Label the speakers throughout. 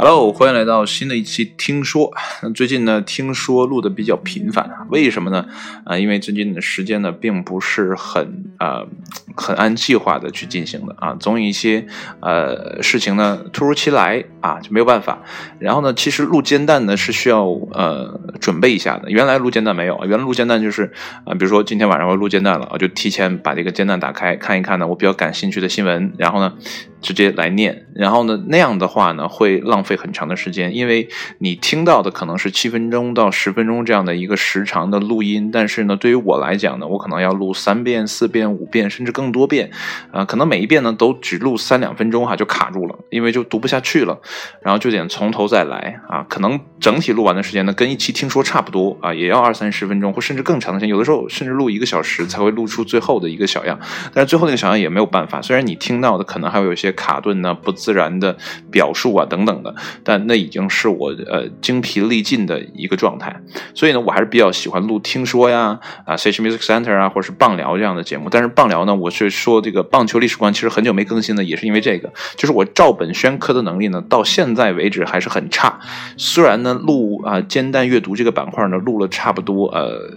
Speaker 1: Hello，欢迎来到新的一期听说。那最近呢，听说录的比较频繁啊，为什么呢？啊，因为最近的时间呢，并不是很呃很按计划的去进行的啊，总有一些呃事情呢突如其来啊，就没有办法。然后呢，其实录煎蛋呢是需要呃准备一下的。原来录煎蛋没有，原来录煎蛋就是啊，比如说今天晚上我要录煎蛋了，我就提前把这个煎蛋打开看一看呢，我比较感兴趣的新闻，然后呢直接来念。然后呢那样的话呢会浪费很长的时间，因为你听到的可能是七分钟到十分钟这样的一个时长的录音，但是呢，对于我来讲呢，我可能要录三遍、四遍、五遍，甚至更多遍，啊，可能每一遍呢都只录三两分钟哈，就卡住了，因为就读不下去了，然后就得从头再来啊，可能整体录完的时间呢，跟一期听说差不多啊，也要二三十分钟，或甚至更长的时间，有的时候甚至录一个小时才会录出最后的一个小样，但是最后那个小样也没有办法，虽然你听到的可能还会有一些卡顿呢、不自然的表述啊等等的。但那已经是我呃精疲力尽的一个状态，所以呢，我还是比较喜欢录听说呀啊，Sage Music Center 啊，或者是棒聊这样的节目。但是棒聊呢，我是说这个棒球历史观，其实很久没更新了，也是因为这个，就是我照本宣科的能力呢，到现在为止还是很差。虽然呢，录啊煎蛋阅读这个板块呢，录了差不多呃。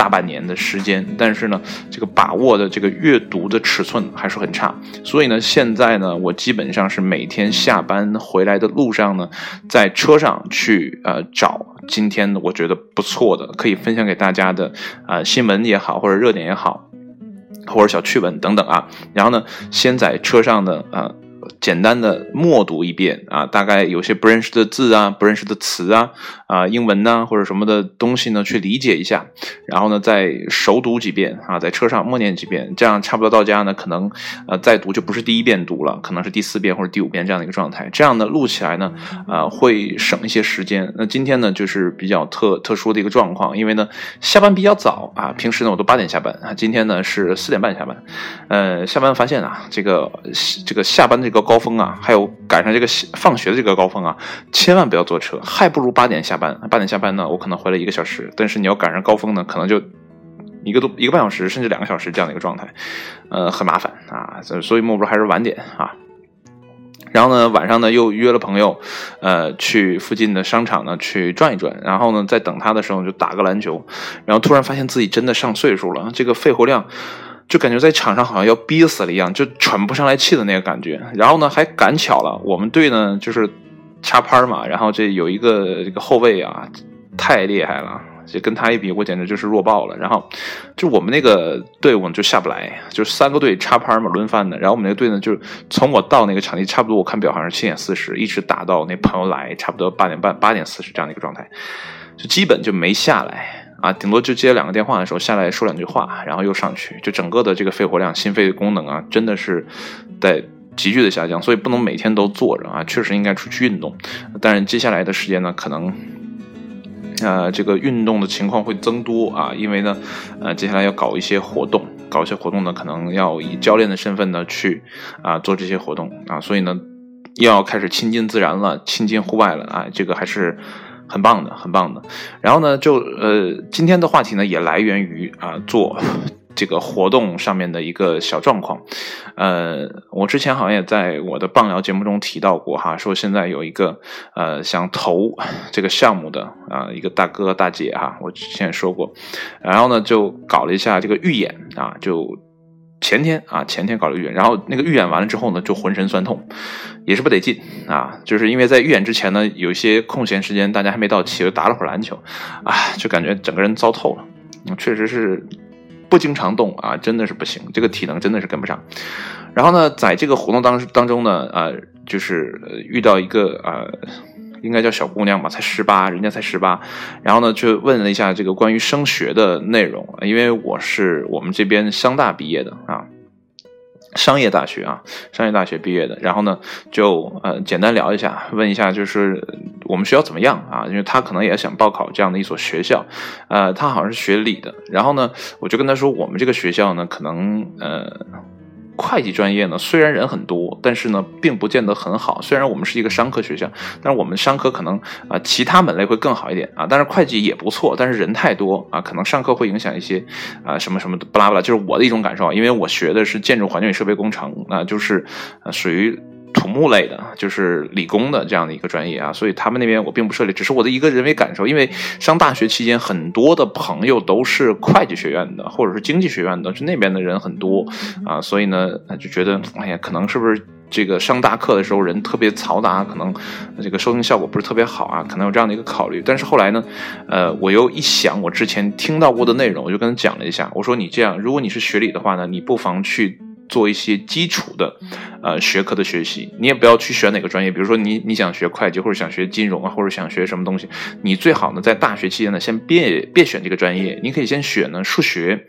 Speaker 1: 大半年的时间，但是呢，这个把握的这个阅读的尺寸还是很差，所以呢，现在呢，我基本上是每天下班回来的路上呢，在车上去呃找今天我觉得不错的可以分享给大家的啊新闻也好，或者热点也好，或者小趣闻等等啊，然后呢，先在车上的啊。简单的默读一遍啊，大概有些不认识的字啊，不认识的词啊，啊，英文呐或者什么的东西呢，去理解一下，然后呢再熟读几遍啊，在车上默念几遍，这样差不多到家呢，可能呃再读就不是第一遍读了，可能是第四遍或者第五遍这样的一个状态，这样呢录起来呢，啊会省一些时间。那今天呢就是比较特特殊的一个状况，因为呢下班比较早啊，平时呢我都八点下班啊，今天呢是四点半下班，呃，下班发现啊，这个这个下班这个。高峰啊，还有赶上这个放学的这个高峰啊，千万不要坐车，还不如八点下班。八点下班呢，我可能回来一个小时，但是你要赶上高峰呢，可能就一个多一个半小时，甚至两个小时这样的一个状态，呃，很麻烦啊。所以莫不如还是晚点啊。然后呢，晚上呢又约了朋友，呃，去附近的商场呢去转一转。然后呢，在等他的时候就打个篮球，然后突然发现自己真的上岁数了，这个肺活量。就感觉在场上好像要憋死了一样，就喘不上来气的那个感觉。然后呢，还赶巧了，我们队呢就是插拍嘛，然后这有一个这个后卫啊，太厉害了，就跟他一比，我简直就是弱爆了。然后就我们那个队伍就下不来，就三个队插拍嘛，轮番的。然后我们那个队呢，就从我到那个场地，差不多我看表好像是七点四十，一直打到那朋友来，差不多八点半、八点四十这样的一个状态，就基本就没下来。啊，顶多就接两个电话的时候下来说两句话，然后又上去，就整个的这个肺活量、心肺功能啊，真的是在急剧的下降，所以不能每天都坐着啊，确实应该出去运动。但是接下来的时间呢，可能，呃，这个运动的情况会增多啊，因为呢，呃，接下来要搞一些活动，搞一些活动呢，可能要以教练的身份呢去啊做这些活动啊，所以呢，又要开始亲近自然了，亲近户外了啊，这个还是。很棒的，很棒的。然后呢，就呃，今天的话题呢，也来源于啊，做 这个活动上面的一个小状况。呃，我之前好像也在我的棒聊节目中提到过哈，说现在有一个呃想投这个项目的啊一个大哥大姐哈，我之前说过。然后呢，就搞了一下这个预演啊，就。前天啊，前天搞了预演，然后那个预演完了之后呢，就浑身酸痛，也是不得劲啊。就是因为在预演之前呢，有一些空闲时间，大家还没到齐，就打了会儿篮球，啊，就感觉整个人糟透了。确实是不经常动啊，真的是不行，这个体能真的是跟不上。然后呢，在这个活动当当中呢，啊，就是遇到一个呃。应该叫小姑娘吧，才十八，人家才十八。然后呢，就问了一下这个关于升学的内容，因为我是我们这边商大毕业的啊，商业大学啊，商业大学毕业的。然后呢，就呃简单聊一下，问一下就是我们学校怎么样啊？因为他可能也想报考这样的一所学校，呃，他好像是学理的。然后呢，我就跟他说，我们这个学校呢，可能呃。会计专业呢，虽然人很多，但是呢，并不见得很好。虽然我们是一个商科学校，但是我们商科可能啊，其他门类会更好一点啊。但是会计也不错，但是人太多啊，可能上课会影响一些啊，什么什么的，巴拉巴拉，就是我的一种感受。因为我学的是建筑环境与设备工程啊，就是属于土木类的，就是理工的这样的一个专业啊，所以他们那边我并不涉猎，只是我的一个人为感受。因为上大学期间，很多的朋友都是会计学院的，或者是经济学院的，就那边的人很多啊，所以呢，就觉得哎呀，可能是不是这个上大课的时候人特别嘈杂，可能这个收听效果不是特别好啊，可能有这样的一个考虑。但是后来呢，呃，我又一想，我之前听到过的内容，我就跟他讲了一下，我说你这样，如果你是学理的话呢，你不妨去。做一些基础的，呃，学科的学习，你也不要去选哪个专业，比如说你你想学会计或者想学金融啊，或者想学什么东西，你最好呢在大学期间呢先别别选这个专业，你可以先选呢数学，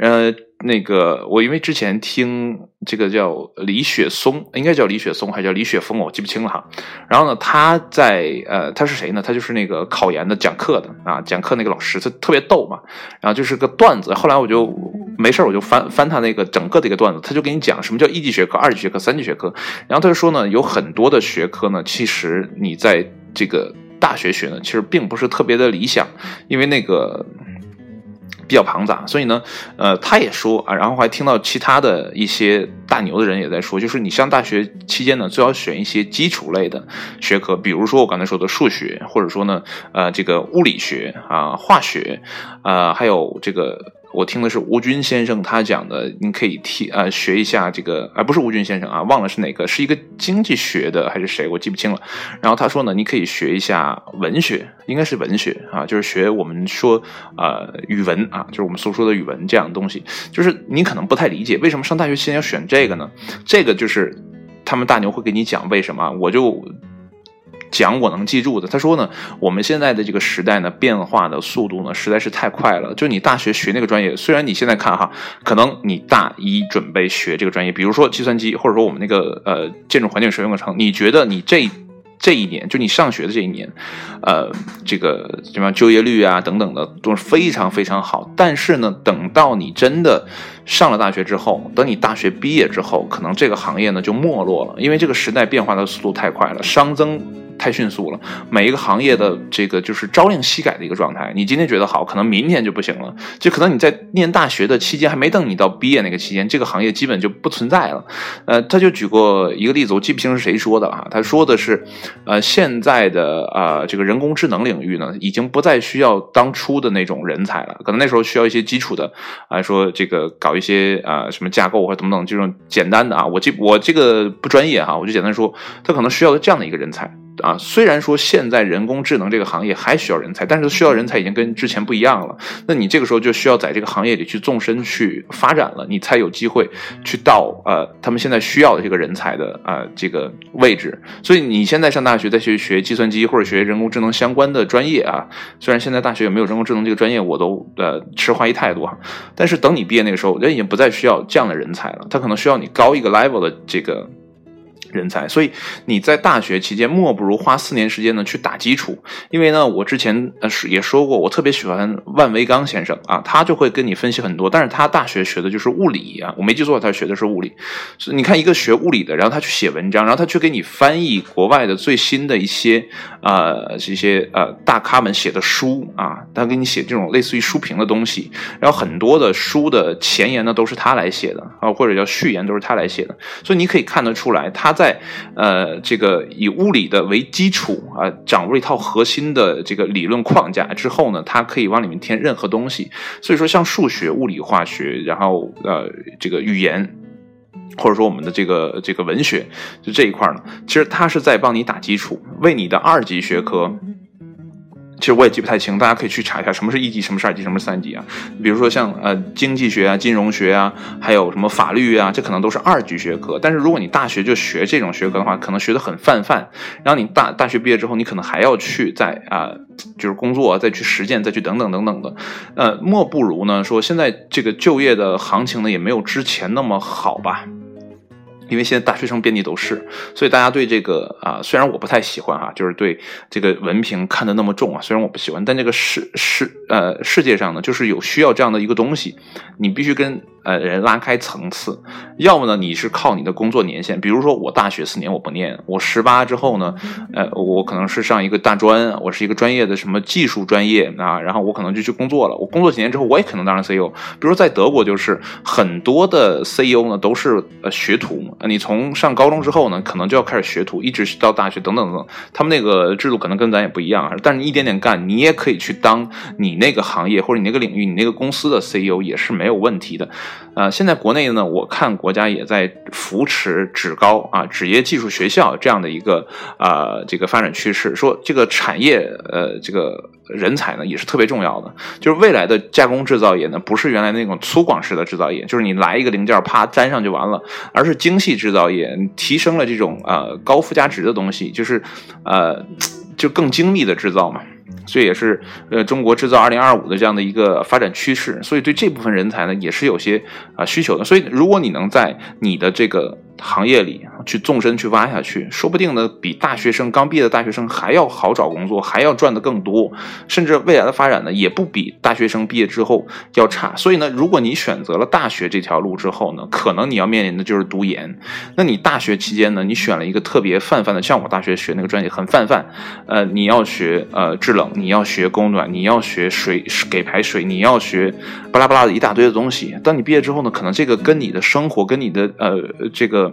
Speaker 1: 呃。那个，我因为之前听这个叫李雪松，应该叫李雪松还是叫李雪峰，我记不清了哈。然后呢，他在呃，他是谁呢？他就是那个考研的讲课的啊，讲课那个老师，他特别逗嘛。然后就是个段子。后来我就没事我就翻翻他那个整个的一个段子，他就给你讲什么叫一级学科、二级学科、三级学科。然后他就说呢，有很多的学科呢，其实你在这个大学学呢，其实并不是特别的理想，因为那个。比较庞杂，所以呢，呃，他也说啊，然后还听到其他的一些大牛的人也在说，就是你上大学期间呢，最好选一些基础类的学科，比如说我刚才说的数学，或者说呢，呃，这个物理学啊，化学，啊，还有这个。我听的是吴军先生他讲的，你可以听呃学一下这个，而不是吴军先生啊，忘了是哪个，是一个经济学的还是谁，我记不清了。然后他说呢，你可以学一下文学，应该是文学啊，就是学我们说呃语文啊，就是我们所说的语文这样的东西。就是你可能不太理解为什么上大学期间要选这个呢？这个就是他们大牛会给你讲为什么，我就。讲我能记住的，他说呢，我们现在的这个时代呢，变化的速度呢，实在是太快了。就你大学学那个专业，虽然你现在看哈，可能你大一准备学这个专业，比如说计算机，或者说我们那个呃建筑环境使用工程，你觉得你这这一年，就你上学的这一年，呃，这个什么就业率啊等等的都是非常非常好。但是呢，等到你真的上了大学之后，等你大学毕业之后，可能这个行业呢就没落了，因为这个时代变化的速度太快了，熵增。太迅速了，每一个行业的这个就是朝令夕改的一个状态。你今天觉得好，可能明天就不行了。就可能你在念大学的期间，还没等你到毕业那个期间，这个行业基本就不存在了。呃，他就举过一个例子，我记不清是谁说的了。他说的是，呃，现在的啊这个人工智能领域呢，已经不再需要当初的那种人才了。可能那时候需要一些基础的，啊，说这个搞一些啊什么架构或者等等这种简单的啊。我这我这个不专业哈，我就简单说，他可能需要这样的一个人才。啊，虽然说现在人工智能这个行业还需要人才，但是需要人才已经跟之前不一样了。那你这个时候就需要在这个行业里去纵深去发展了，你才有机会去到呃他们现在需要的这个人才的啊这个位置。所以你现在上大学再去学计算机或者学人工智能相关的专业啊，虽然现在大学也没有人工智能这个专业，我都呃持怀疑态度哈。但是等你毕业那个时候，人已经不再需要这样的人才了，他可能需要你高一个 level 的这个。人才，所以你在大学期间，莫不如花四年时间呢去打基础。因为呢，我之前呃是也说过，我特别喜欢万维刚先生啊，他就会跟你分析很多。但是他大学学的就是物理啊，我没记错，他学的是物理。所以你看，一个学物理的，然后他去写文章，然后他去给你翻译国外的最新的一些呃这些呃大咖们写的书啊，他给你写这种类似于书评的东西。然后很多的书的前言呢都是他来写的啊，或者叫序言都是他来写的。所以你可以看得出来，他在在呃，这个以物理的为基础啊，掌握一套核心的这个理论框架之后呢，它可以往里面添任何东西。所以说，像数学、物理、化学，然后呃，这个语言，或者说我们的这个这个文学，就这一块呢，其实它是在帮你打基础，为你的二级学科。其实我也记不太清，大家可以去查一下什么是一级，什么是二级，什么是三级啊？比如说像呃经济学啊、金融学啊，还有什么法律啊，这可能都是二级学科。但是如果你大学就学这种学科的话，可能学得很泛泛。然后你大大学毕业之后，你可能还要去再啊，就是工作，再去实践，再去等等等等的。呃，莫不如呢说现在这个就业的行情呢，也没有之前那么好吧。因为现在大学生遍地都是，所以大家对这个啊，虽然我不太喜欢哈，就是对这个文凭看得那么重啊，虽然我不喜欢，但这个世世呃世界上呢，就是有需要这样的一个东西，你必须跟。呃，人拉开层次，要么呢，你是靠你的工作年限，比如说我大学四年我不念，我十八之后呢，呃，我可能是上一个大专，我是一个专业的什么技术专业啊，然后我可能就去工作了，我工作几年之后，我也可能当上 CEO。比如说在德国，就是很多的 CEO 呢都是呃学徒嘛，你从上高中之后呢，可能就要开始学徒，一直到大学等等等，他们那个制度可能跟咱也不一样，但是你一点点干，你也可以去当你那个行业或者你那个领域、你那个公司的 CEO 也是没有问题的。呃，现在国内呢，我看国家也在扶持职高啊、职业技术学校这样的一个啊这个发展趋势，说这个产业呃这个。人才呢也是特别重要的，就是未来的加工制造业呢，不是原来那种粗犷式的制造业，就是你来一个零件啪粘上就完了，而是精细制造业，提升了这种呃高附加值的东西，就是呃就更精密的制造嘛。这也是呃中国制造二零二五的这样的一个发展趋势，所以对这部分人才呢也是有些啊需求的。所以如果你能在你的这个行业里去纵深去挖下去，说不定呢比大学生刚毕业的大学生还要好找工作，还要赚的更多，甚至未来的发展呢也不比大学生毕业之后要差。所以呢，如果你选择了大学这条路之后呢，可能你要面临的就是读研。那你大学期间呢，你选了一个特别泛泛的，像我大学学那个专业很泛泛，呃，你要学呃制冷。你要学供暖，你要学水给排水，你要学巴拉巴拉的一大堆的东西。当你毕业之后呢，可能这个跟你的生活，跟你的呃这个。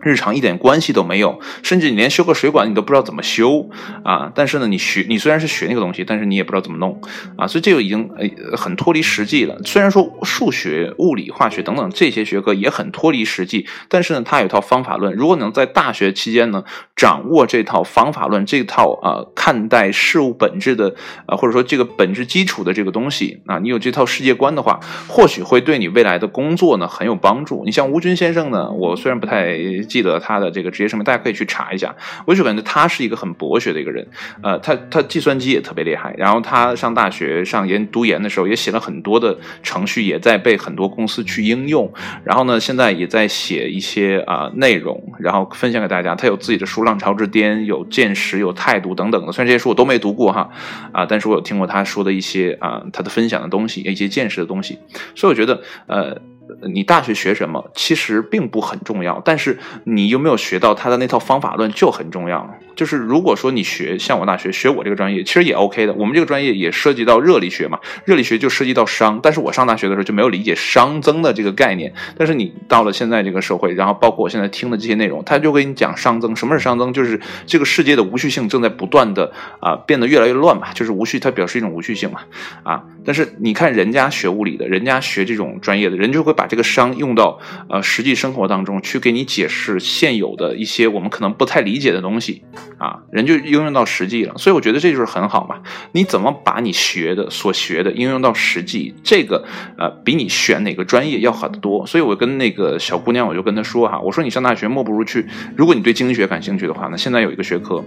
Speaker 1: 日常一点关系都没有，甚至你连修个水管你都不知道怎么修啊！但是呢，你学你虽然是学那个东西，但是你也不知道怎么弄啊！所以这个已经呃很脱离实际了。虽然说数学、物理、化学等等这些学科也很脱离实际，但是呢，它有一套方法论。如果能在大学期间呢掌握这套方法论，这套啊看待事物本质的啊或者说这个本质基础的这个东西啊，你有这套世界观的话，或许会对你未来的工作呢很有帮助。你像吴军先生呢，我虽然不太。记得他的这个职业生命，大家可以去查一下。我就感觉他是一个很博学的一个人，呃，他他计算机也特别厉害。然后他上大学上研读研的时候，也写了很多的程序，也在被很多公司去应用。然后呢，现在也在写一些啊内容，然后分享给大家。他有自己的书《浪潮之巅》，有见识，有态度等等的。虽然这些书我都没读过哈，啊，但是我有听过他说的一些啊他的分享的东西，一些见识的东西。所以我觉得呃。你大学学什么其实并不很重要，但是你有没有学到他的那套方法论就很重要。就是如果说你学像我大学学我这个专业，其实也 OK 的。我们这个专业也涉及到热力学嘛，热力学就涉及到熵。但是我上大学的时候就没有理解熵增的这个概念。但是你到了现在这个社会，然后包括我现在听的这些内容，他就给你讲熵增。什么是熵增？就是这个世界的无序性正在不断的啊变得越来越乱嘛。就是无序，它表示一种无序性嘛。啊，但是你看人家学物理的，人家学这种专业的人就会把这个熵用到呃实际生活当中去给你解释现有的一些我们可能不太理解的东西。啊，人就应用到实际了，所以我觉得这就是很好嘛。你怎么把你学的所学的应用到实际，这个呃比你选哪个专业要好得多。所以我跟那个小姑娘，我就跟她说哈，我说你上大学莫不如去，如果你对经济学感兴趣的话，那现在有一个学科，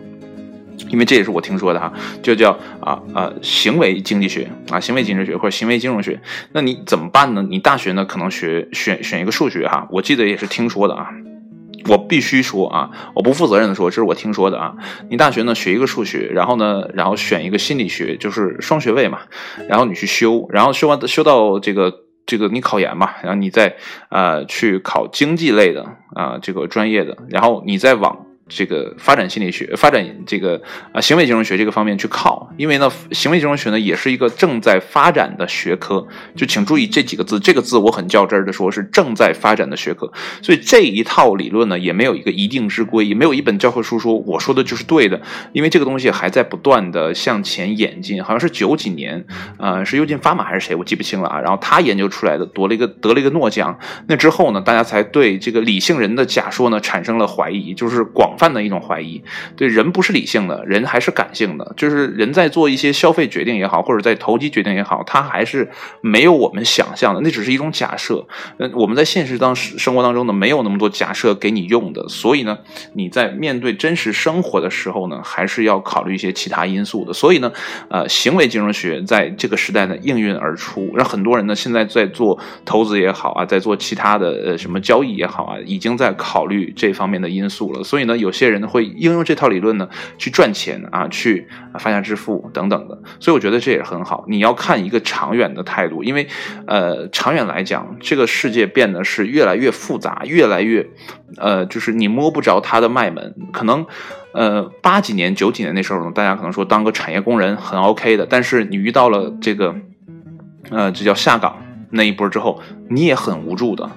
Speaker 1: 因为这也是我听说的哈，就叫啊啊行为经济学啊，行为经济学或者行为金融学。那你怎么办呢？你大学呢可能学选选一个数学哈，我记得也是听说的啊。我必须说啊，我不负责任的说，这是我听说的啊。你大学呢学一个数学，然后呢，然后选一个心理学，就是双学位嘛。然后你去修，然后修完修到这个这个你考研嘛，然后你再呃去考经济类的啊这个专业的，然后你再往。这个发展心理学、发展这个啊行为金融学这个方面去靠，因为呢，行为金融学呢也是一个正在发展的学科。就请注意这几个字，这个字我很较真儿的说，是正在发展的学科。所以这一套理论呢，也没有一个一定之规，也没有一本教科书说我说的就是对的，因为这个东西还在不断的向前演进。好像是九几年，呃，是尤金·发马还是谁，我记不清了啊。然后他研究出来的，夺了一个得了一个诺奖。那之后呢，大家才对这个理性人的假说呢产生了怀疑，就是广。泛的一种怀疑，对人不是理性的，人还是感性的。就是人在做一些消费决定也好，或者在投机决定也好，他还是没有我们想象的，那只是一种假设。嗯，我们在现实当生活当中呢，没有那么多假设给你用的。所以呢，你在面对真实生活的时候呢，还是要考虑一些其他因素的。所以呢，呃，行为金融学在这个时代呢应运而出，让很多人呢现在在做投资也好啊，在做其他的呃什么交易也好啊，已经在考虑这方面的因素了。所以呢，有。有些人会应用这套理论呢，去赚钱啊，去发家致富等等的，所以我觉得这也很好。你要看一个长远的态度，因为呃，长远来讲，这个世界变得是越来越复杂，越来越呃，就是你摸不着它的脉门。可能呃，八几年、九几年那时候呢，大家可能说当个产业工人很 OK 的，但是你遇到了这个呃，这叫下岗。那一波之后，你也很无助的。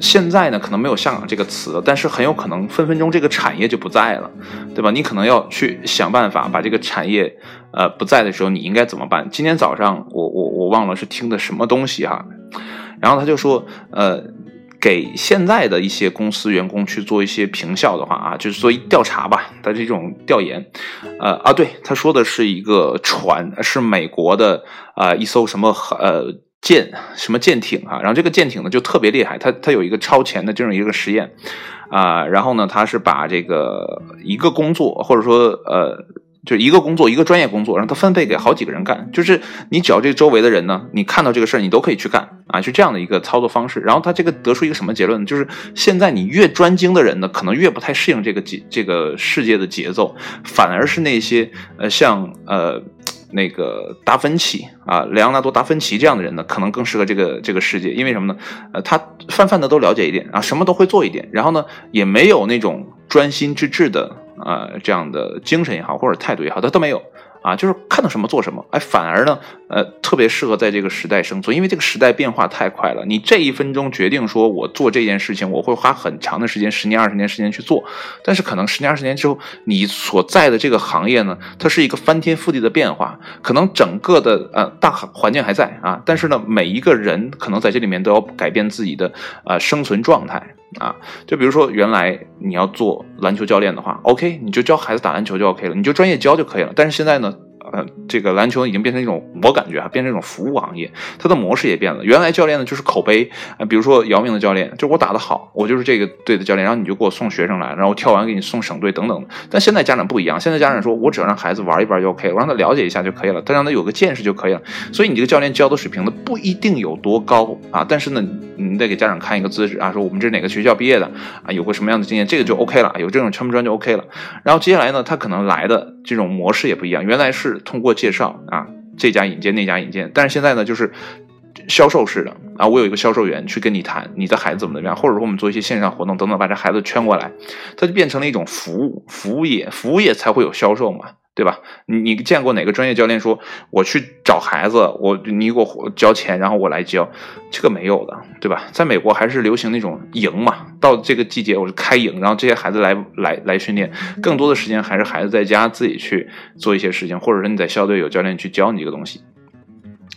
Speaker 1: 现在呢，可能没有下岗这个词，但是很有可能分分钟这个产业就不在了，对吧？你可能要去想办法把这个产业，呃，不在的时候，你应该怎么办？今天早上我我我忘了是听的什么东西哈，然后他就说，呃，给现在的一些公司员工去做一些评效的话啊，就是做一调查吧，他这种调研，呃啊，对，他说的是一个船，是美国的啊一艘什么呃。舰什么舰艇啊？然后这个舰艇呢就特别厉害，它它有一个超前的这种一个实验啊。然后呢，它是把这个一个工作或者说呃，就一个工作一个专业工作，让它分配给好几个人干。就是你只要这周围的人呢，你看到这个事儿，你都可以去干啊，就这样的一个操作方式。然后他这个得出一个什么结论呢？就是现在你越专精的人呢，可能越不太适应这个节这个世界的节奏，反而是那些呃像呃。那个达芬奇啊，莱昂纳多·达芬奇这样的人呢，可能更适合这个这个世界，因为什么呢？呃，他泛泛的都了解一点啊，什么都会做一点，然后呢，也没有那种专心致志的啊这样的精神也好，或者态度也好，他都没有。啊，就是看到什么做什么，哎，反而呢，呃，特别适合在这个时代生存，因为这个时代变化太快了。你这一分钟决定说我做这件事情，我会花很长的时间，十年、二十年时间去做，但是可能十年、二十年之后，你所在的这个行业呢，它是一个翻天覆地的变化，可能整个的呃大环境还在啊，但是呢，每一个人可能在这里面都要改变自己的呃生存状态啊。就比如说，原来你要做篮球教练的话，OK，你就教孩子打篮球就 OK 了，你就专业教就可以了。但是现在呢？呃，这个篮球已经变成一种，我感觉啊，变成一种服务行业，它的模式也变了。原来教练呢就是口碑啊，比如说姚明的教练，就我打得好，我就是这个队的教练，然后你就给我送学生来，然后跳完给你送省队等等。但现在家长不一样，现在家长说我只要让孩子玩一玩就 OK，我让他了解一下就可以了，他让他有个见识就可以了。所以你这个教练教的水平呢不一定有多高啊，但是呢，你得给家长看一个资质啊，说我们这是哪个学校毕业的啊，有过什么样的经验，这个就 OK 了，有这种全部专就 OK 了。然后接下来呢，他可能来的这种模式也不一样，原来是通过介绍。啊，这家引荐那家引荐，但是现在呢，就是销售式的啊，我有一个销售员去跟你谈你的孩子怎么怎么样，或者说我们做一些线上活动等等，把这孩子圈过来，它就变成了一种服务服务业，服务业才会有销售嘛。对吧？你你见过哪个专业教练说，我去找孩子，我你给我交钱，然后我来教，这个没有的，对吧？在美国还是流行那种营嘛，到这个季节我是开营，然后这些孩子来来来训练，更多的时间还是孩子在家自己去做一些事情，或者说你在校队有教练去教你这个东西。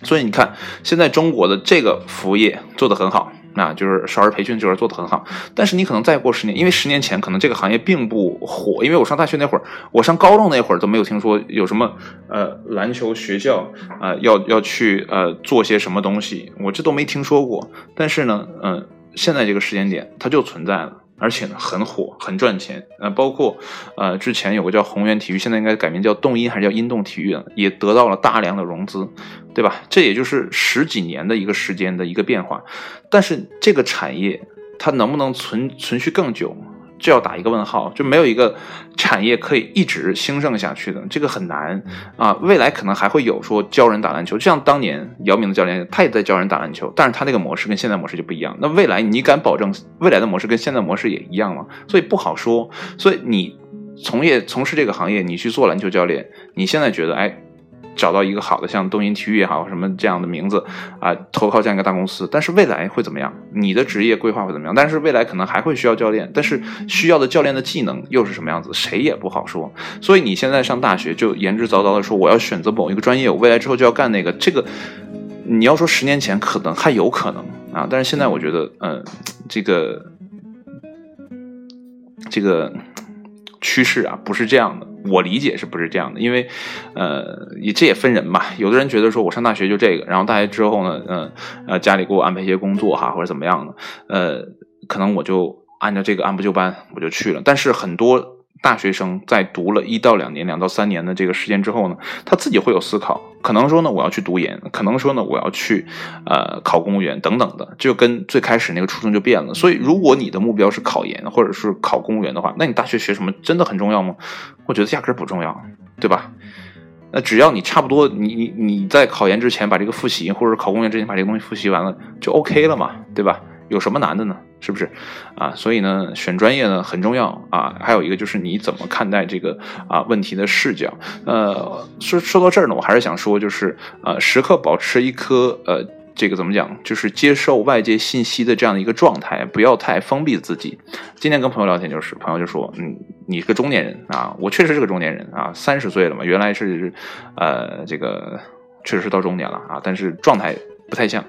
Speaker 1: 所以你看，现在中国的这个服务业做得很好。那就是少儿培训就是做的很好，但是你可能再过十年，因为十年前可能这个行业并不火，因为我上大学那会儿，我上高中那会儿都没有听说有什么呃篮球学校啊要要去呃做些什么东西，我这都没听说过。但是呢，嗯，现在这个时间点它就存在了。而且呢，很火，很赚钱。呃，包括，呃，之前有个叫宏源体育，现在应该改名叫动音还是叫音动体育了，也得到了大量的融资，对吧？这也就是十几年的一个时间的一个变化。但是这个产业它能不能存存续更久？就要打一个问号，就没有一个产业可以一直兴盛下去的，这个很难啊。未来可能还会有说教人打篮球，就像当年姚明的教练，他也在教人打篮球，但是他那个模式跟现在模式就不一样。那未来你敢保证未来的模式跟现在模式也一样吗？所以不好说。所以你从业从事这个行业，你去做篮球教练，你现在觉得哎？找到一个好的，像东音体育也好，什么这样的名字啊，投靠这样一个大公司。但是未来会怎么样？你的职业规划会怎么样？但是未来可能还会需要教练，但是需要的教练的技能又是什么样子？谁也不好说。所以你现在上大学就言之凿凿的说我要选择某一个专业，我未来之后就要干那个。这个你要说十年前可能还有可能啊，但是现在我觉得，嗯，这个这个趋势啊，不是这样的。我理解是不是这样的？因为，呃，也这也分人吧。有的人觉得说，我上大学就这个，然后大学之后呢，嗯，呃，家里给我安排一些工作哈，或者怎么样的，呃，可能我就按照这个按部就班，我就去了。但是很多。大学生在读了一到两年、两到三年的这个时间之后呢，他自己会有思考，可能说呢，我要去读研，可能说呢，我要去呃考公务员等等的，就跟最开始那个初衷就变了。所以，如果你的目标是考研或者是考公务员的话，那你大学学什么真的很重要吗？我觉得压根不重要，对吧？那只要你差不多，你你你在考研之前把这个复习，或者考公务员之前把这个东西复习完了，就 OK 了嘛，对吧？有什么难的呢？是不是啊？所以呢，选专业呢很重要啊。还有一个就是你怎么看待这个啊问题的视角。呃，说说到这儿呢，我还是想说，就是呃，时刻保持一颗呃这个怎么讲，就是接受外界信息的这样的一个状态，不要太封闭自己。今天跟朋友聊天，就是朋友就说，嗯，你是个中年人啊，我确实是个中年人啊，三十岁了嘛，原来是，呃，这个确实是到中年了啊，但是状态不太像。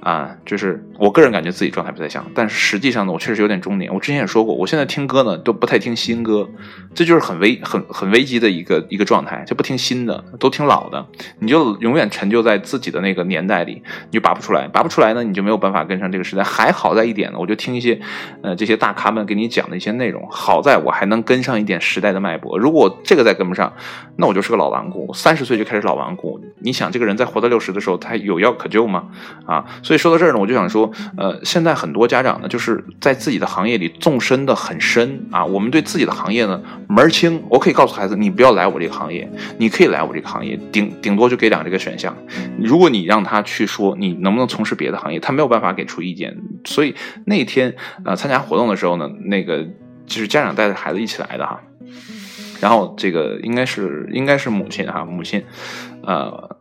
Speaker 1: 啊，就是我个人感觉自己状态不太像，但是实际上呢，我确实有点中年。我之前也说过，我现在听歌呢都不太听新歌，这就是很危、很很危机的一个一个状态，就不听新的，都听老的，你就永远陈就在自己的那个年代里，你就拔不出来，拔不出来呢，你就没有办法跟上这个时代。还好在一点呢，我就听一些，呃，这些大咖们给你讲的一些内容，好在我还能跟上一点时代的脉搏。如果这个再跟不上，那我就是个老顽固，三十岁就开始老顽固。你想，这个人在活到六十的时候，他有药可救吗？啊？所以说到这儿呢，我就想说，呃，现在很多家长呢，就是在自己的行业里纵深的很深啊。我们对自己的行业呢门儿清，我可以告诉孩子，你不要来我这个行业，你可以来我这个行业，顶顶多就给两这个选项。如果你让他去说你能不能从事别的行业，他没有办法给出意见。所以那天呃参加活动的时候呢，那个就是家长带着孩子一起来的哈，然后这个应该是应该是母亲哈，母亲，呃。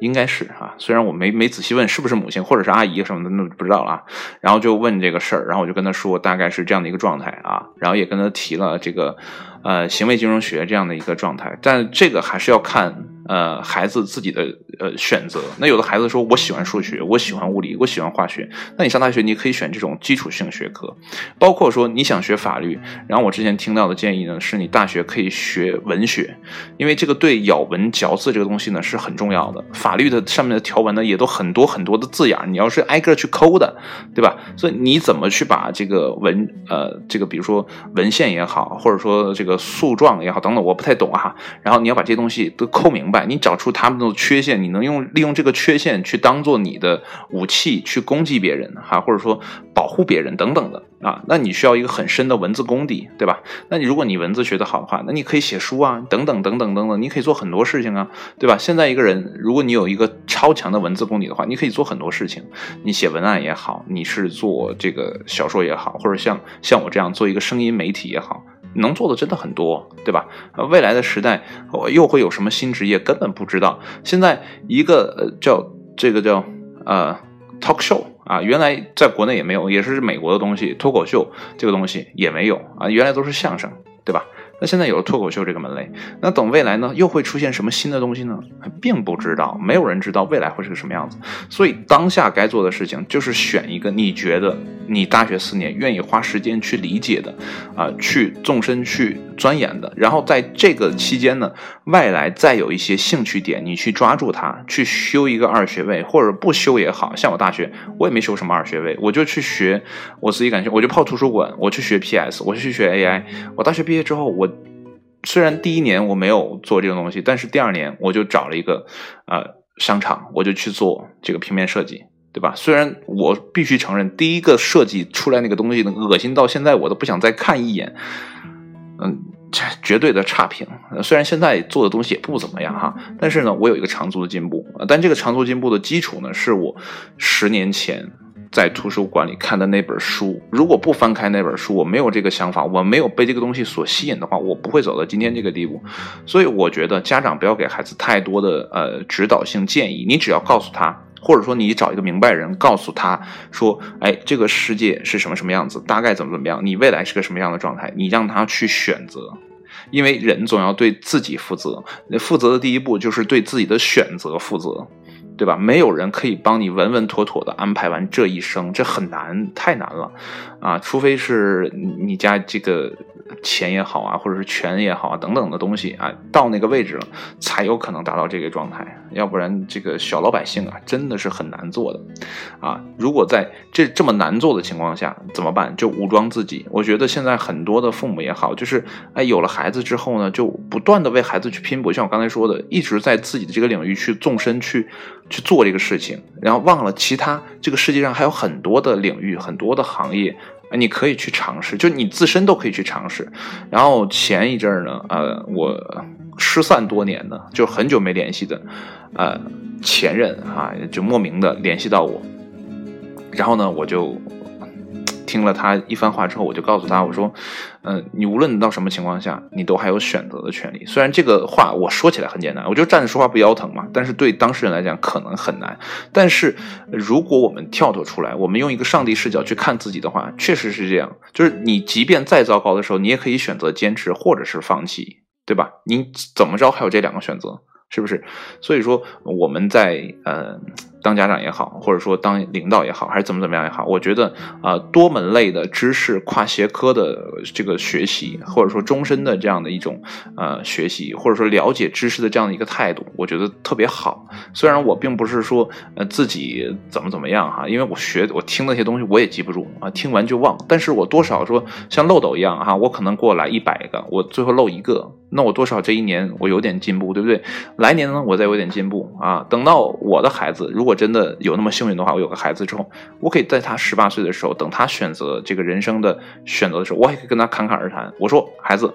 Speaker 1: 应该是啊，虽然我没没仔细问是不是母亲或者是阿姨什么的，那不知道了啊。然后就问这个事儿，然后我就跟他说大概是这样的一个状态啊，然后也跟他提了这个。呃，行为金融学这样的一个状态，但这个还是要看呃孩子自己的呃选择。那有的孩子说，我喜欢数学，我喜欢物理，我喜欢化学。那你上大学，你可以选这种基础性学科，包括说你想学法律。然后我之前听到的建议呢，是你大学可以学文学，因为这个对咬文嚼字这个东西呢是很重要的。法律的上面的条文呢也都很多很多的字眼，你要是挨个去抠的，对吧？所以你怎么去把这个文呃这个比如说文献也好，或者说这个。诉状也好，等等，我不太懂哈。然后你要把这些东西都抠明白，你找出他们的缺陷，你能用利用这个缺陷去当做你的武器去攻击别人哈，或者说保护别人等等的啊。那你需要一个很深的文字功底，对吧？那你如果你文字学得好的话，那你可以写书啊，等等等等等等，你可以做很多事情啊，对吧？现在一个人，如果你有一个超强的文字功底的话，你可以做很多事情。你写文案也好，你是做这个小说也好，或者像像我这样做一个声音媒体也好。能做的真的很多，对吧？未来的时代，又会有什么新职业？根本不知道。现在一个呃叫这个叫呃 talk show 啊，原来在国内也没有，也是美国的东西。脱口秀这个东西也没有啊，原来都是相声，对吧？那现在有了脱口秀这个门类，那等未来呢，又会出现什么新的东西呢？并不知道，没有人知道未来会是个什么样子。所以当下该做的事情就是选一个你觉得你大学四年愿意花时间去理解的，啊，去纵深去钻研的。然后在这个期间呢，外来再有一些兴趣点，你去抓住它，去修一个二学位，或者不修也好像我大学我也没修什么二学位，我就去学我自己感兴趣，我就泡图书馆，我去学 PS，我去学 AI。我大学毕业之后我。虽然第一年我没有做这个东西，但是第二年我就找了一个呃商场，我就去做这个平面设计，对吧？虽然我必须承认，第一个设计出来那个东西，恶心到现在我都不想再看一眼，嗯，这绝对的差评。虽然现在做的东西也不怎么样哈，但是呢，我有一个长足的进步。但这个长足进步的基础呢，是我十年前。在图书馆里看的那本书，如果不翻开那本书，我没有这个想法，我没有被这个东西所吸引的话，我不会走到今天这个地步。所以我觉得家长不要给孩子太多的呃指导性建议，你只要告诉他，或者说你找一个明白人告诉他说，哎，这个世界是什么什么样子，大概怎么怎么样，你未来是个什么样的状态，你让他去选择，因为人总要对自己负责，负责的第一步就是对自己的选择负责。对吧？没有人可以帮你稳稳妥妥的安排完这一生，这很难，太难了，啊！除非是你家这个。钱也好啊，或者是权也好啊，等等的东西啊，到那个位置了，才有可能达到这个状态。要不然，这个小老百姓啊，真的是很难做的啊。如果在这这么难做的情况下，怎么办？就武装自己。我觉得现在很多的父母也好，就是哎，有了孩子之后呢，就不断的为孩子去拼搏。像我刚才说的，一直在自己的这个领域去纵深去去做这个事情，然后忘了其他这个世界上还有很多的领域，很多的行业。你可以去尝试，就你自身都可以去尝试。然后前一阵儿呢，呃，我失散多年的，就很久没联系的，呃，前任啊，就莫名的联系到我，然后呢，我就。听了他一番话之后，我就告诉他，我说，嗯，你无论到什么情况下，你都还有选择的权利。虽然这个话我说起来很简单，我就站着说话不腰疼嘛，但是对当事人来讲可能很难。但是如果我们跳脱出来，我们用一个上帝视角去看自己的话，确实是这样。就是你即便再糟糕的时候，你也可以选择坚持或者是放弃，对吧？你怎么着还有这两个选择。是不是？所以说我们在呃当家长也好，或者说当领导也好，还是怎么怎么样也好，我觉得啊多门类的知识、跨学科的这个学习，或者说终身的这样的一种呃学习，或者说了解知识的这样的一个态度，我觉得特别好。虽然我并不是说呃自己怎么怎么样哈，因为我学我听那些东西我也记不住啊，听完就忘。但是我多少说像漏斗一样哈，我可能给我来一百个，我最后漏一个。那我多少这一年我有点进步，对不对？来年呢，我再有点进步啊。等到我的孩子如果如果真的有那么幸运的话，我有个孩子之后，我可以在他十八岁的时候，等他选择这个人生的选择的时候，我也可以跟他侃侃而谈。我说，孩子，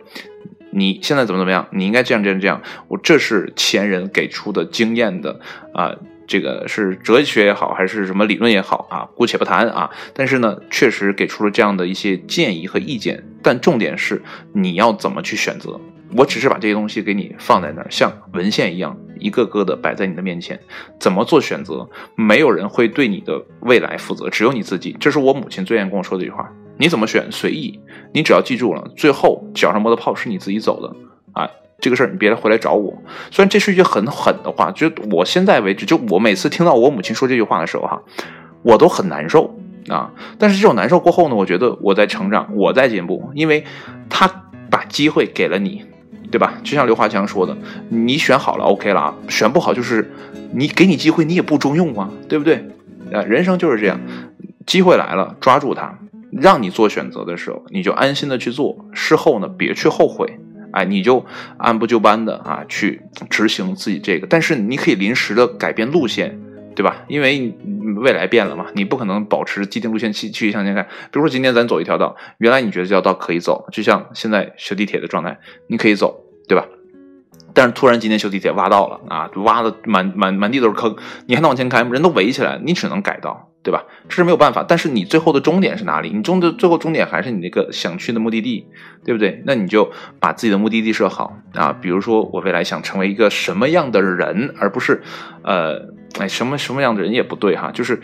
Speaker 1: 你现在怎么怎么样？你应该这样这样这样。我这是前人给出的经验的啊。这个是哲学也好，还是什么理论也好啊，姑且不谈啊。但是呢，确实给出了这样的一些建议和意见。但重点是你要怎么去选择。我只是把这些东西给你放在那儿，像文献一样，一个个的摆在你的面前。怎么做选择？没有人会对你的未来负责，只有你自己。这是我母亲最愿意跟我说的一句话。你怎么选随意，你只要记住了，最后脚上磨的泡是你自己走的啊。这个事儿你别来回来找我。虽然这是一句很狠的话，就我现在为止，就我每次听到我母亲说这句话的时候，哈，我都很难受啊。但是这种难受过后呢，我觉得我在成长，我在进步，因为他把机会给了你，对吧？就像刘华强说的，你选好了，OK 了啊，选不好就是你给你机会，你也不中用啊，对不对？啊，人生就是这样，机会来了，抓住它，让你做选择的时候，你就安心的去做，事后呢，别去后悔。哎，你就按部就班的啊去执行自己这个，但是你可以临时的改变路线，对吧？因为未来变了嘛，你不可能保持既定路线去继续向前看。比如说今天咱走一条道，原来你觉得这条道可以走，就像现在修地铁的状态，你可以走，对吧？但是突然今天修地铁挖到了啊，挖的满满满地都是坑，你还能往前开吗？人都围起来，你只能改道。对吧？这是没有办法，但是你最后的终点是哪里？你终的最后终点还是你那个想去的目的地，对不对？那你就把自己的目的地设好啊。比如说，我未来想成为一个什么样的人，而不是，呃，哎，什么什么样的人也不对哈，就是，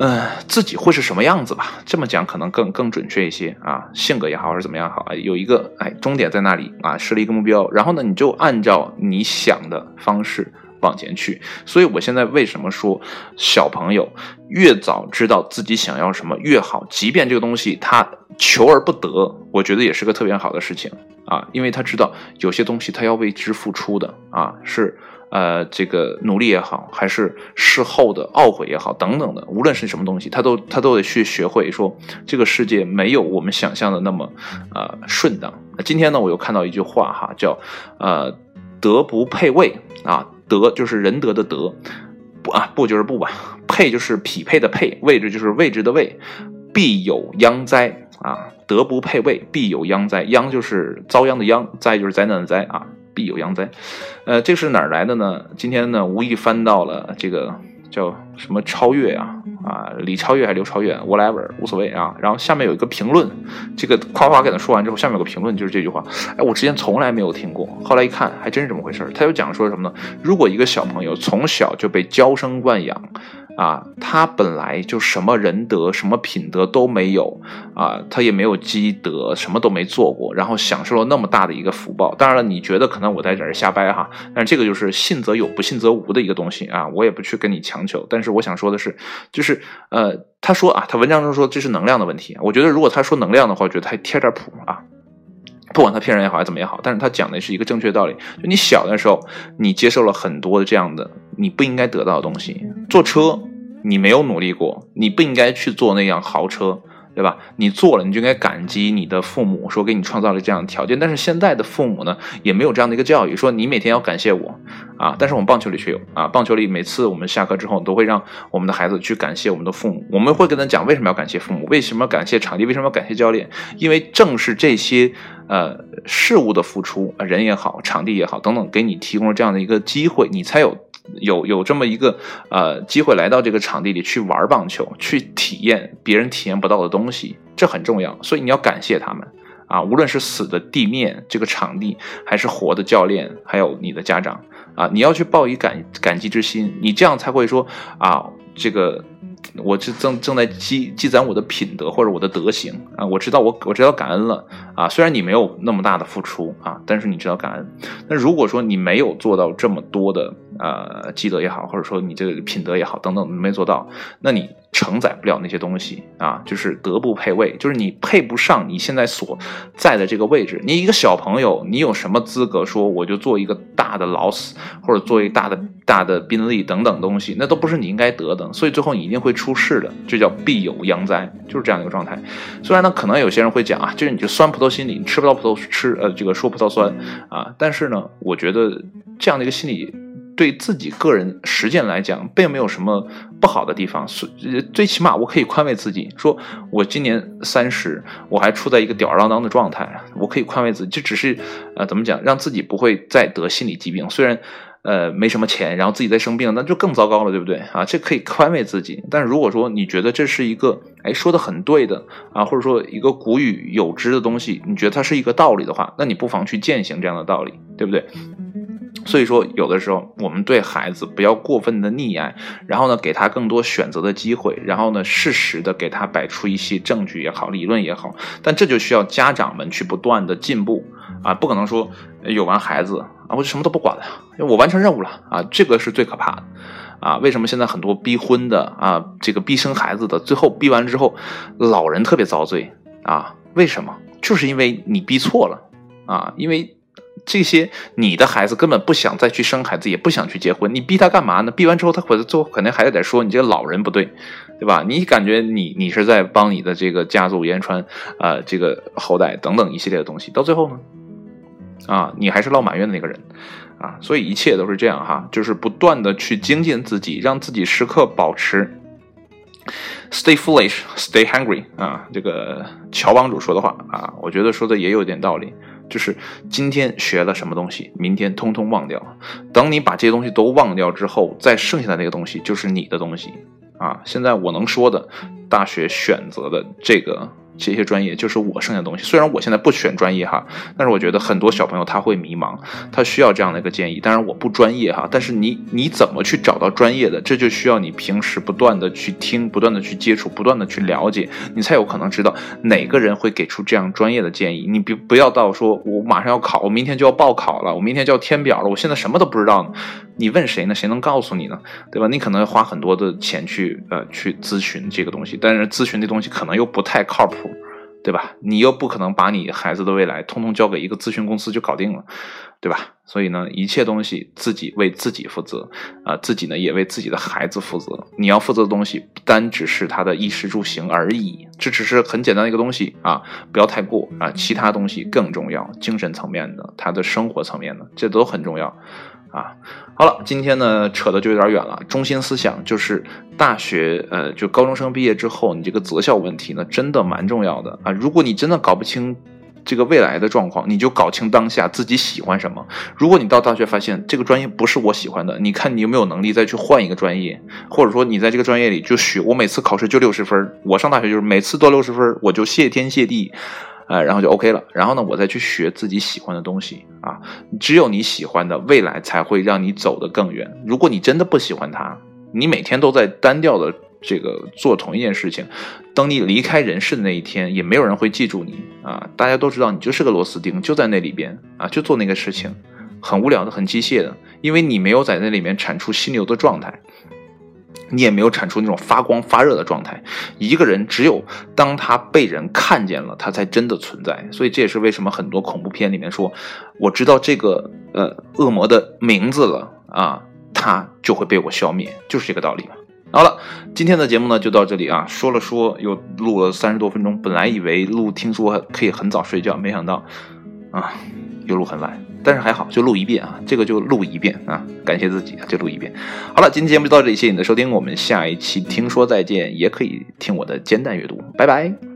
Speaker 1: 嗯，自己会是什么样子吧？这么讲可能更更准确一些啊。性格也好，还是怎么样好，有一个哎终点在那里啊，设立一个目标，然后呢，你就按照你想的方式。往前去，所以我现在为什么说小朋友越早知道自己想要什么越好，即便这个东西他求而不得，我觉得也是个特别好的事情啊，因为他知道有些东西他要为之付出的啊，是呃这个努力也好，还是事后的懊悔也好，等等的，无论是什么东西，他都他都得去学会说这个世界没有我们想象的那么呃顺当。今天呢，我又看到一句话哈，叫呃德不配位啊。德就是仁德的德，不啊不就是不吧，配就是匹配的配，位置就是位置的位，必有殃灾啊！德不配位，必有殃灾。殃就是遭殃的殃，灾就是灾难的灾啊！必有殃灾。呃，这是哪儿来的呢？今天呢，无意翻到了这个。叫什么超越啊啊，李超越还是刘超越，whatever 无所谓啊。然后下面有一个评论，这个夸夸给他说完之后，下面有个评论就是这句话。哎，我之前从来没有听过，后来一看还真是这么回事他就讲说什么呢？如果一个小朋友从小就被娇生惯养。啊，他本来就什么仁德、什么品德都没有啊，他也没有积德，什么都没做过，然后享受了那么大的一个福报。当然了，你觉得可能我在这儿瞎掰哈，但这个就是信则有，不信则无的一个东西啊，我也不去跟你强求。但是我想说的是，就是呃，他说啊，他文章中说这是能量的问题，我觉得如果他说能量的话，我觉得他贴点谱啊。不管他骗人也好，还是怎么也好，但是他讲的是一个正确道理。就你小的时候，你接受了很多的这样的你不应该得到的东西。坐车，你没有努力过，你不应该去坐那辆豪车。对吧？你做了，你就应该感激你的父母，说给你创造了这样的条件。但是现在的父母呢，也没有这样的一个教育，说你每天要感谢我啊。但是我们棒球里却有啊，棒球里每次我们下课之后，都会让我们的孩子去感谢我们的父母。我们会跟他讲为什么要感谢父母，为什么要感谢场地，为什么要感谢教练？因为正是这些呃事物的付出，人也好，场地也好，等等，给你提供了这样的一个机会，你才有有有这么一个呃机会来到这个场地里去玩棒球，去体验别人体验不到的东西，这很重要。所以你要感谢他们啊，无论是死的地面这个场地，还是活的教练，还有你的家长啊，你要去报以感感激之心，你这样才会说啊，这个。我是正正在积积攒我的品德或者我的德行啊，我知道我我知道感恩了啊，虽然你没有那么大的付出啊，但是你知道感恩。那如果说你没有做到这么多的呃积德也好，或者说你这个品德也好等等没做到，那你。承载不了那些东西啊，就是德不配位，就是你配不上你现在所在的这个位置。你一个小朋友，你有什么资格说我就做一个大的劳斯，或者做一个大的大的宾利等等东西？那都不是你应该得的，所以最后你一定会出事的，这叫必有殃灾，就是这样一个状态。虽然呢，可能有些人会讲啊，就是你就酸葡萄心理，你吃不到葡萄吃，呃，这个说葡萄酸啊，但是呢，我觉得这样的一个心理。对自己个人实践来讲，并没有什么不好的地方。最最起码，我可以宽慰自己，说我今年三十，我还处在一个吊儿郎当的状态，我可以宽慰自己。这只是，呃，怎么讲，让自己不会再得心理疾病。虽然，呃，没什么钱，然后自己再生病，那就更糟糕了，对不对？啊，这可以宽慰自己。但是如果说你觉得这是一个，哎，说的很对的啊，或者说一个古语有之的东西，你觉得它是一个道理的话，那你不妨去践行这样的道理，对不对？所以说，有的时候我们对孩子不要过分的溺爱，然后呢，给他更多选择的机会，然后呢，适时的给他摆出一些证据也好，理论也好。但这就需要家长们去不断的进步啊，不可能说有完孩子啊，我就什么都不管了，我完成任务了啊，这个是最可怕的啊。为什么现在很多逼婚的啊，这个逼生孩子的，最后逼完之后，老人特别遭罪啊？为什么？就是因为你逼错了啊，因为。这些你的孩子根本不想再去生孩子，也不想去结婚，你逼他干嘛呢？逼完之后，他回来最后肯定还得说你这个老人不对，对吧？你感觉你你是在帮你的这个家族言传，呃，这个后代等等一系列的东西，到最后呢，啊，你还是落满院的那个人，啊，所以一切都是这样哈，就是不断的去精进自己，让自己时刻保持 stay foolish, stay hungry 啊，这个乔帮主说的话啊，我觉得说的也有点道理。就是今天学了什么东西，明天通通忘掉。等你把这些东西都忘掉之后，再剩下的那个东西就是你的东西啊！现在我能说的，大学选择的这个。这些专业就是我剩下的东西。虽然我现在不选专业哈，但是我觉得很多小朋友他会迷茫，他需要这样的一个建议。当然我不专业哈，但是你你怎么去找到专业的，这就需要你平时不断的去听，不断的去接触，不断的去了解，你才有可能知道哪个人会给出这样专业的建议。你别不要到说我马上要考，我明天就要报考了，我明天就要填表了，我现在什么都不知道呢。你问谁呢？谁能告诉你呢？对吧？你可能要花很多的钱去呃去咨询这个东西，但是咨询的东西可能又不太靠谱，对吧？你又不可能把你孩子的未来通通交给一个咨询公司就搞定了，对吧？所以呢，一切东西自己为自己负责啊，自己呢也为自己的孩子负责。你要负责的东西不单只是他的衣食住行而已，这只是很简单的一个东西啊，不要太过啊，其他东西更重要，精神层面的，他的生活层面的，这都很重要。啊，好了，今天呢扯的就有点远了。中心思想就是大学，呃，就高中生毕业之后，你这个择校问题呢，真的蛮重要的啊。如果你真的搞不清这个未来的状况，你就搞清当下自己喜欢什么。如果你到大学发现这个专业不是我喜欢的，你看你有没有能力再去换一个专业，或者说你在这个专业里就学，我每次考试就六十分，我上大学就是每次都六十分，我就谢天谢地。呃，然后就 OK 了。然后呢，我再去学自己喜欢的东西啊。只有你喜欢的，未来才会让你走得更远。如果你真的不喜欢它，你每天都在单调的这个做同一件事情，等你离开人世的那一天，也没有人会记住你啊。大家都知道你就是个螺丝钉，就在那里边啊，就做那个事情，很无聊的，很机械的，因为你没有在那里面产出心流的状态。你也没有产出那种发光发热的状态。一个人只有当他被人看见了，他才真的存在。所以这也是为什么很多恐怖片里面说，我知道这个呃恶魔的名字了啊，他就会被我消灭，就是这个道理嘛。好了，今天的节目呢就到这里啊，说了说又录了三十多分钟。本来以为录听说可以很早睡觉，没想到啊又录很晚。但是还好，就录一遍啊，这个就录一遍啊，感谢自己啊，就录一遍。好了，今天节目就到这里，谢谢你的收听，我们下一期听说再见，也可以听我的煎蛋阅读，拜拜。